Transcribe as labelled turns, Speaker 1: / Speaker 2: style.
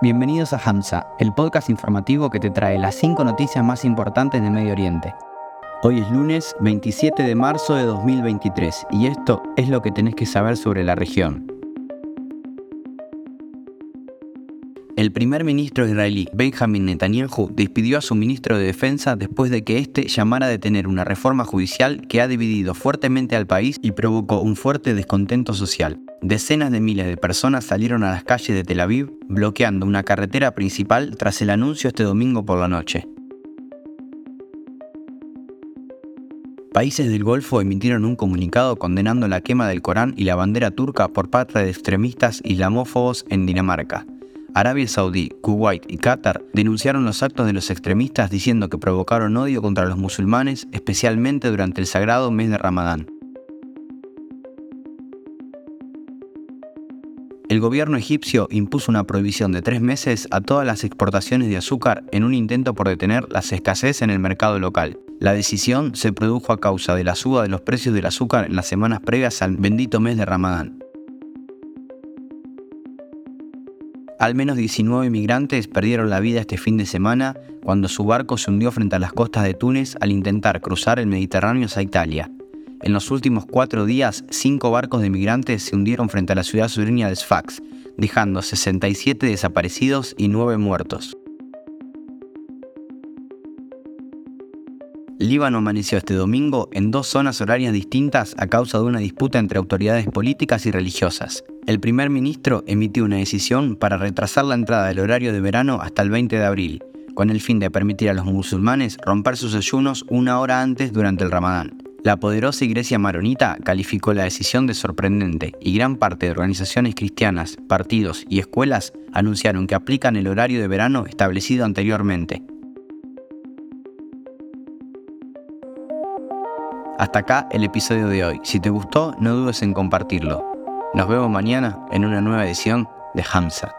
Speaker 1: Bienvenidos a Hamza, el podcast informativo que te trae las 5 noticias más importantes de Medio Oriente. Hoy es lunes 27 de marzo de 2023 y esto es lo que tenés que saber sobre la región. El primer ministro israelí Benjamin Netanyahu despidió a su ministro de Defensa después de que éste llamara a detener una reforma judicial que ha dividido fuertemente al país y provocó un fuerte descontento social. Decenas de miles de personas salieron a las calles de Tel Aviv bloqueando una carretera principal tras el anuncio este domingo por la noche. Países del Golfo emitieron un comunicado condenando la quema del Corán y la bandera turca por parte de extremistas islamófobos en Dinamarca. Arabia Saudí, Kuwait y Qatar denunciaron los actos de los extremistas diciendo que provocaron odio contra los musulmanes, especialmente durante el sagrado mes de Ramadán. El gobierno egipcio impuso una prohibición de tres meses a todas las exportaciones de azúcar en un intento por detener las escasez en el mercado local. La decisión se produjo a causa de la suba de los precios del azúcar en las semanas previas al bendito mes de Ramadán. Al menos 19 migrantes perdieron la vida este fin de semana cuando su barco se hundió frente a las costas de Túnez al intentar cruzar el Mediterráneo hacia Italia. En los últimos cuatro días, cinco barcos de migrantes se hundieron frente a la ciudad sureña de Sfax, dejando 67 desaparecidos y 9 muertos. Líbano amaneció este domingo en dos zonas horarias distintas a causa de una disputa entre autoridades políticas y religiosas el primer ministro emitió una decisión para retrasar la entrada del horario de verano hasta el 20 de abril, con el fin de permitir a los musulmanes romper sus ayunos una hora antes durante el ramadán. La poderosa iglesia maronita calificó la decisión de sorprendente y gran parte de organizaciones cristianas, partidos y escuelas anunciaron que aplican el horario de verano establecido anteriormente. Hasta acá el episodio de hoy. Si te gustó, no dudes en compartirlo. Nos vemos mañana en una nueva edición de Hamza.